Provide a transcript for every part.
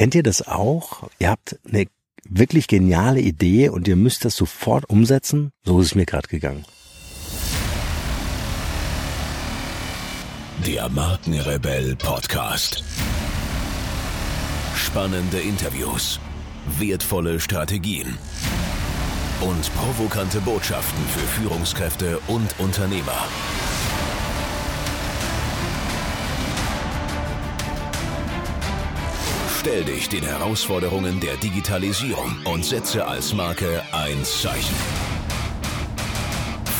Kennt ihr das auch? Ihr habt eine wirklich geniale Idee und ihr müsst das sofort umsetzen? So ist es mir gerade gegangen. Der Markenrebell Podcast. Spannende Interviews, wertvolle Strategien und provokante Botschaften für Führungskräfte und Unternehmer. Stell dich den Herausforderungen der Digitalisierung und setze als Marke ein Zeichen.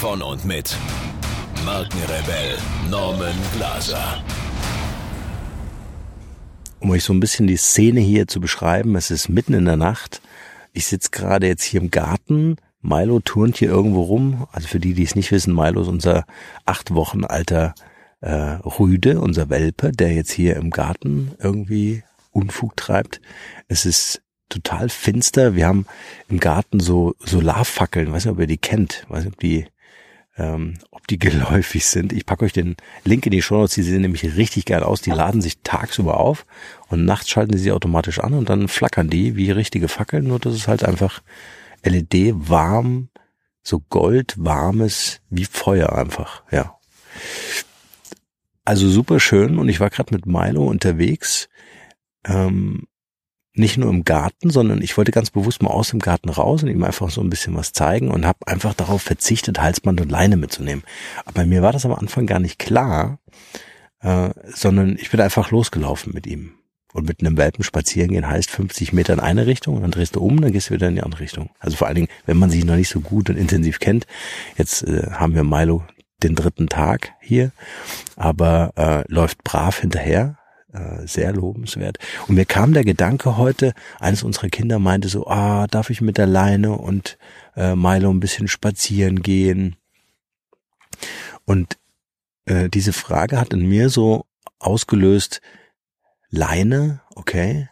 Von und mit Markenrebell Norman Glaser. Um euch so ein bisschen die Szene hier zu beschreiben, es ist mitten in der Nacht. Ich sitze gerade jetzt hier im Garten. Milo turnt hier irgendwo rum. Also für die, die es nicht wissen, Milo ist unser acht Wochen alter äh, Rüde, unser Welpe, der jetzt hier im Garten irgendwie Unfug treibt. Es ist total finster. Wir haben im Garten so Solarfackeln. weiß nicht, ob ihr die kennt. weiß nicht, ob die, ähm, ob die geläufig sind. Ich packe euch den Link in die Show Notes. Die sehen nämlich richtig geil aus. Die laden sich tagsüber auf und nachts schalten sie automatisch an und dann flackern die wie richtige Fackeln. Nur das ist halt einfach LED warm, so goldwarmes wie Feuer einfach. Ja. Also super schön und ich war gerade mit Milo unterwegs ähm, nicht nur im Garten, sondern ich wollte ganz bewusst mal aus dem Garten raus und ihm einfach so ein bisschen was zeigen und habe einfach darauf verzichtet, Halsband und Leine mitzunehmen. Aber mir war das am Anfang gar nicht klar, äh, sondern ich bin einfach losgelaufen mit ihm. Und mit einem Welpen spazieren gehen heißt 50 Meter in eine Richtung und dann drehst du um, dann gehst du wieder in die andere Richtung. Also vor allen Dingen, wenn man sich noch nicht so gut und intensiv kennt. Jetzt äh, haben wir Milo den dritten Tag hier, aber äh, läuft brav hinterher, äh, sehr lobenswert. Und mir kam der Gedanke heute, eines unserer Kinder meinte so, ah, darf ich mit der Leine und äh, Milo ein bisschen spazieren gehen? Und äh, diese Frage hat in mir so ausgelöst, Leine, okay.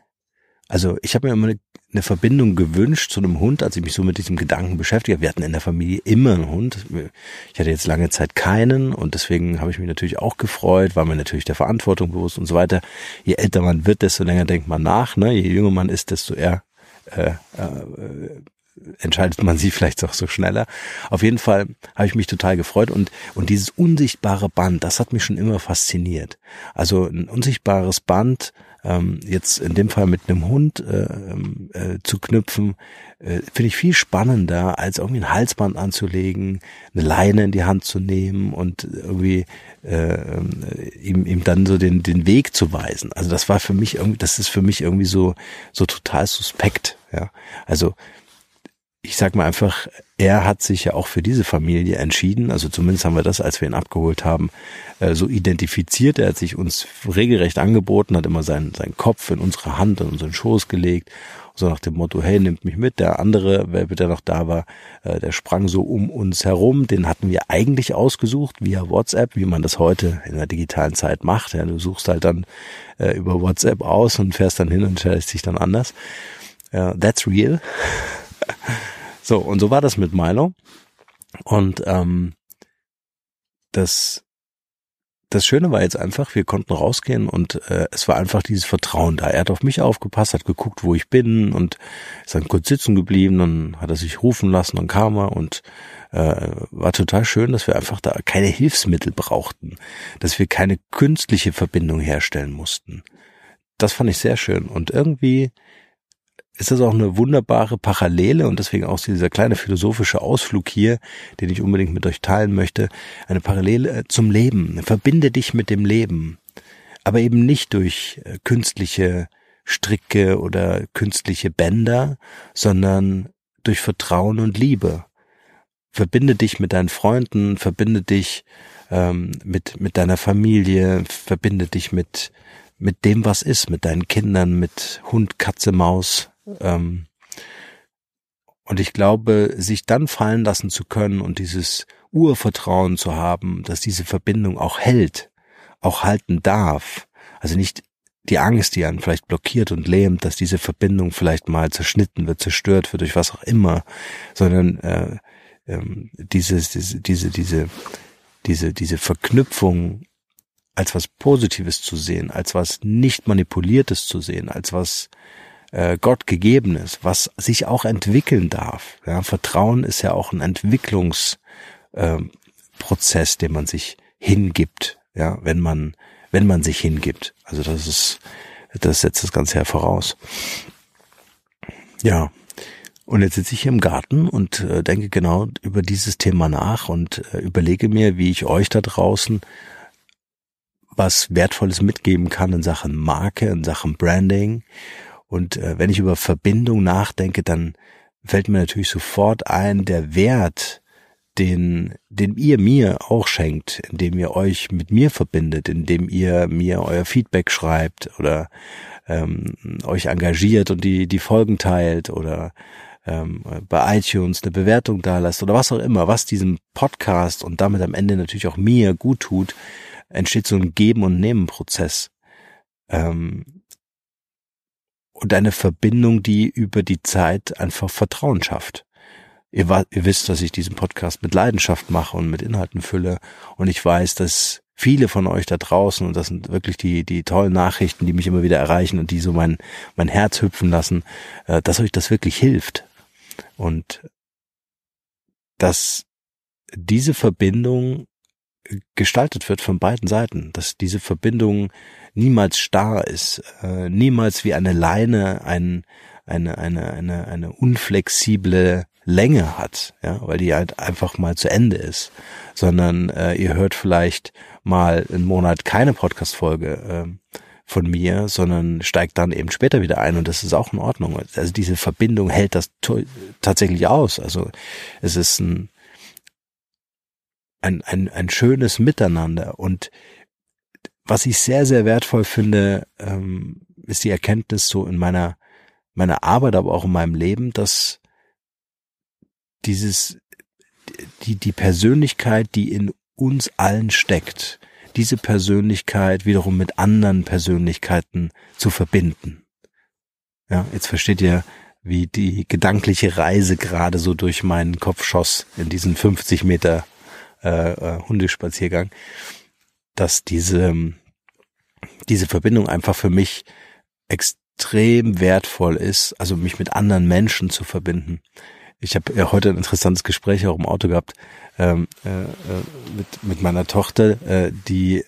Also ich habe mir immer eine Verbindung gewünscht zu einem Hund, als ich mich so mit diesem Gedanken beschäftige. Wir hatten in der Familie immer einen Hund. Ich hatte jetzt lange Zeit keinen und deswegen habe ich mich natürlich auch gefreut, war mir natürlich der Verantwortung bewusst und so weiter. Je älter man wird, desto länger denkt man nach. Ne? Je jünger man ist, desto eher äh, äh, entscheidet man sich vielleicht auch so schneller. Auf jeden Fall habe ich mich total gefreut und, und dieses unsichtbare Band, das hat mich schon immer fasziniert. Also ein unsichtbares Band, ähm, jetzt in dem Fall mit einem Hund äh, ähm, äh, zu knüpfen, äh, finde ich viel spannender, als irgendwie ein Halsband anzulegen, eine Leine in die Hand zu nehmen und irgendwie äh, ähm, ihm, ihm dann so den, den Weg zu weisen. Also das war für mich irgendwie, das ist für mich irgendwie so, so total suspekt. Ja, also ich sag mal einfach, er hat sich ja auch für diese Familie entschieden, also zumindest haben wir das, als wir ihn abgeholt haben, äh, so identifiziert. Er hat sich uns regelrecht angeboten, hat immer seinen, seinen Kopf in unsere Hand, in unseren Schoß gelegt, so nach dem Motto, hey, nimmt mich mit. Der andere, wer bitte noch da war, äh, der sprang so um uns herum. Den hatten wir eigentlich ausgesucht via WhatsApp, wie man das heute in der digitalen Zeit macht. Ja, du suchst halt dann äh, über WhatsApp aus und fährst dann hin und entscheidest dich dann anders. that's real. So, und so war das mit Milo. Und ähm, das, das Schöne war jetzt einfach, wir konnten rausgehen und äh, es war einfach dieses Vertrauen da. Er hat auf mich aufgepasst, hat geguckt, wo ich bin und ist dann kurz sitzen geblieben, dann hat er sich rufen lassen, dann kam er und äh, war total schön, dass wir einfach da keine Hilfsmittel brauchten, dass wir keine künstliche Verbindung herstellen mussten. Das fand ich sehr schön und irgendwie ist das auch eine wunderbare Parallele und deswegen auch dieser kleine philosophische Ausflug hier, den ich unbedingt mit euch teilen möchte, eine Parallele äh, zum Leben. Verbinde dich mit dem Leben, aber eben nicht durch äh, künstliche Stricke oder künstliche Bänder, sondern durch Vertrauen und Liebe. Verbinde dich mit deinen Freunden, verbinde dich ähm, mit, mit deiner Familie, verbinde dich mit, mit dem, was ist, mit deinen Kindern, mit Hund, Katze, Maus, ähm, und ich glaube, sich dann fallen lassen zu können und dieses Urvertrauen zu haben, dass diese Verbindung auch hält, auch halten darf. Also nicht die Angst, die einen vielleicht blockiert und lähmt, dass diese Verbindung vielleicht mal zerschnitten wird, zerstört wird durch was auch immer, sondern äh, ähm, dieses, diese, diese, diese, diese, diese Verknüpfung als was Positives zu sehen, als was nicht manipuliertes zu sehen, als was äh, Gott gegebenes, was sich auch entwickeln darf. Ja, Vertrauen ist ja auch ein Entwicklungsprozess, äh, den man sich hingibt, ja, wenn man wenn man sich hingibt. Also das ist das setzt das Ganze ja voraus. Ja, und jetzt sitze ich hier im Garten und äh, denke genau über dieses Thema nach und äh, überlege mir, wie ich euch da draußen was Wertvolles mitgeben kann in Sachen Marke, in Sachen Branding. Und äh, wenn ich über Verbindung nachdenke, dann fällt mir natürlich sofort ein, der Wert, den, den ihr mir auch schenkt, indem ihr euch mit mir verbindet, indem ihr mir euer Feedback schreibt oder ähm, euch engagiert und die, die Folgen teilt oder ähm, bei iTunes eine Bewertung da lasst oder was auch immer, was diesem Podcast und damit am Ende natürlich auch mir gut tut, entsteht so ein Geben- und Nehmen-Prozess. Ähm, und eine Verbindung, die über die Zeit einfach Vertrauen schafft. Ihr, ihr wisst, dass ich diesen Podcast mit Leidenschaft mache und mit Inhalten fülle. Und ich weiß, dass viele von euch da draußen, und das sind wirklich die, die tollen Nachrichten, die mich immer wieder erreichen und die so mein, mein Herz hüpfen lassen, äh, dass euch das wirklich hilft. Und dass diese Verbindung gestaltet wird von beiden Seiten, dass diese Verbindung niemals starr ist, äh, niemals wie eine Leine ein, eine, eine, eine, eine unflexible Länge hat, ja, weil die halt einfach mal zu Ende ist, sondern äh, ihr hört vielleicht mal einen Monat keine Podcast-Folge, äh, von mir, sondern steigt dann eben später wieder ein und das ist auch in Ordnung. Also diese Verbindung hält das tatsächlich aus. Also es ist ein, ein, ein, ein schönes Miteinander und was ich sehr, sehr wertvoll finde, ähm, ist die Erkenntnis so in meiner, meiner Arbeit, aber auch in meinem Leben, dass dieses, die, die Persönlichkeit, die in uns allen steckt, diese Persönlichkeit wiederum mit anderen Persönlichkeiten zu verbinden. Ja, jetzt versteht ihr, wie die gedankliche Reise gerade so durch meinen Kopf schoss in diesen 50 Meter äh, äh, Hundespaziergang, dass diese diese Verbindung einfach für mich extrem wertvoll ist, also mich mit anderen Menschen zu verbinden. Ich habe ja heute ein interessantes Gespräch auch im Auto gehabt ähm, äh, äh, mit, mit meiner Tochter, äh, die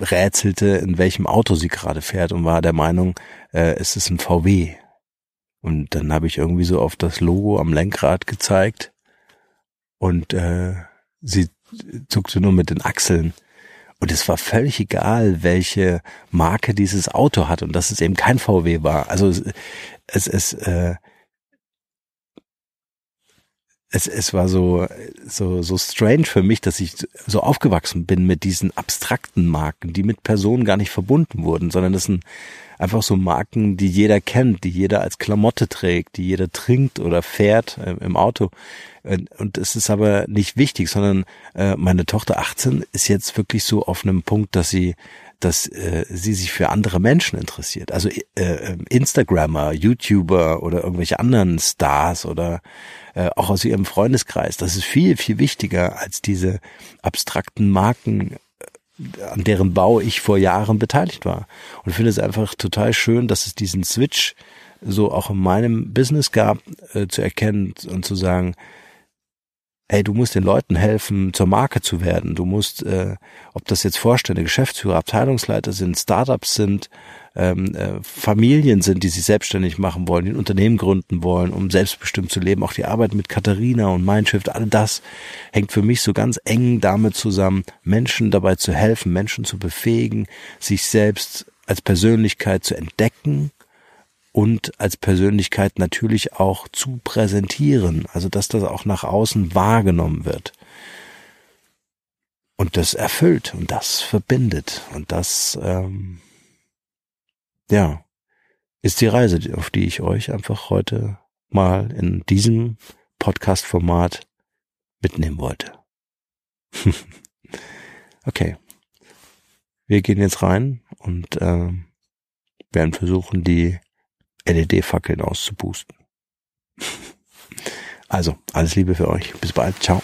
rätselte, in welchem Auto sie gerade fährt und war der Meinung, äh, es ist ein VW. Und dann habe ich irgendwie so auf das Logo am Lenkrad gezeigt und äh, sie zuckte nur mit den Achseln. Und es war völlig egal, welche Marke dieses Auto hat und dass es eben kein VW war. Also es, es, es äh, es, es war so, so, so strange für mich, dass ich so aufgewachsen bin mit diesen abstrakten Marken, die mit Personen gar nicht verbunden wurden, sondern das sind einfach so Marken, die jeder kennt, die jeder als Klamotte trägt, die jeder trinkt oder fährt äh, im Auto. Und es ist aber nicht wichtig, sondern äh, meine Tochter 18 ist jetzt wirklich so auf einem Punkt, dass sie dass äh, sie sich für andere Menschen interessiert. Also äh, ähm, Instagrammer, YouTuber oder irgendwelche anderen Stars oder äh, auch aus ihrem Freundeskreis. Das ist viel, viel wichtiger als diese abstrakten Marken, äh, an deren Bau ich vor Jahren beteiligt war. Und finde es einfach total schön, dass es diesen Switch so auch in meinem Business gab, äh, zu erkennen und zu sagen, hey, du musst den Leuten helfen, zur Marke zu werden. Du musst, äh, ob das jetzt Vorstände, Geschäftsführer, Abteilungsleiter sind, Startups sind, ähm, äh, Familien sind, die sich selbstständig machen wollen, die ein Unternehmen gründen wollen, um selbstbestimmt zu leben. Auch die Arbeit mit Katharina und Mindshift, all das hängt für mich so ganz eng damit zusammen, Menschen dabei zu helfen, Menschen zu befähigen, sich selbst als Persönlichkeit zu entdecken und als Persönlichkeit natürlich auch zu präsentieren, also dass das auch nach außen wahrgenommen wird. Und das erfüllt und das verbindet und das, ähm, ja, ist die Reise, auf die ich euch einfach heute mal in diesem Podcast-Format mitnehmen wollte. okay. Wir gehen jetzt rein und äh, werden versuchen, die LED-Fackeln auszupusten. Also, alles Liebe für euch. Bis bald. Ciao.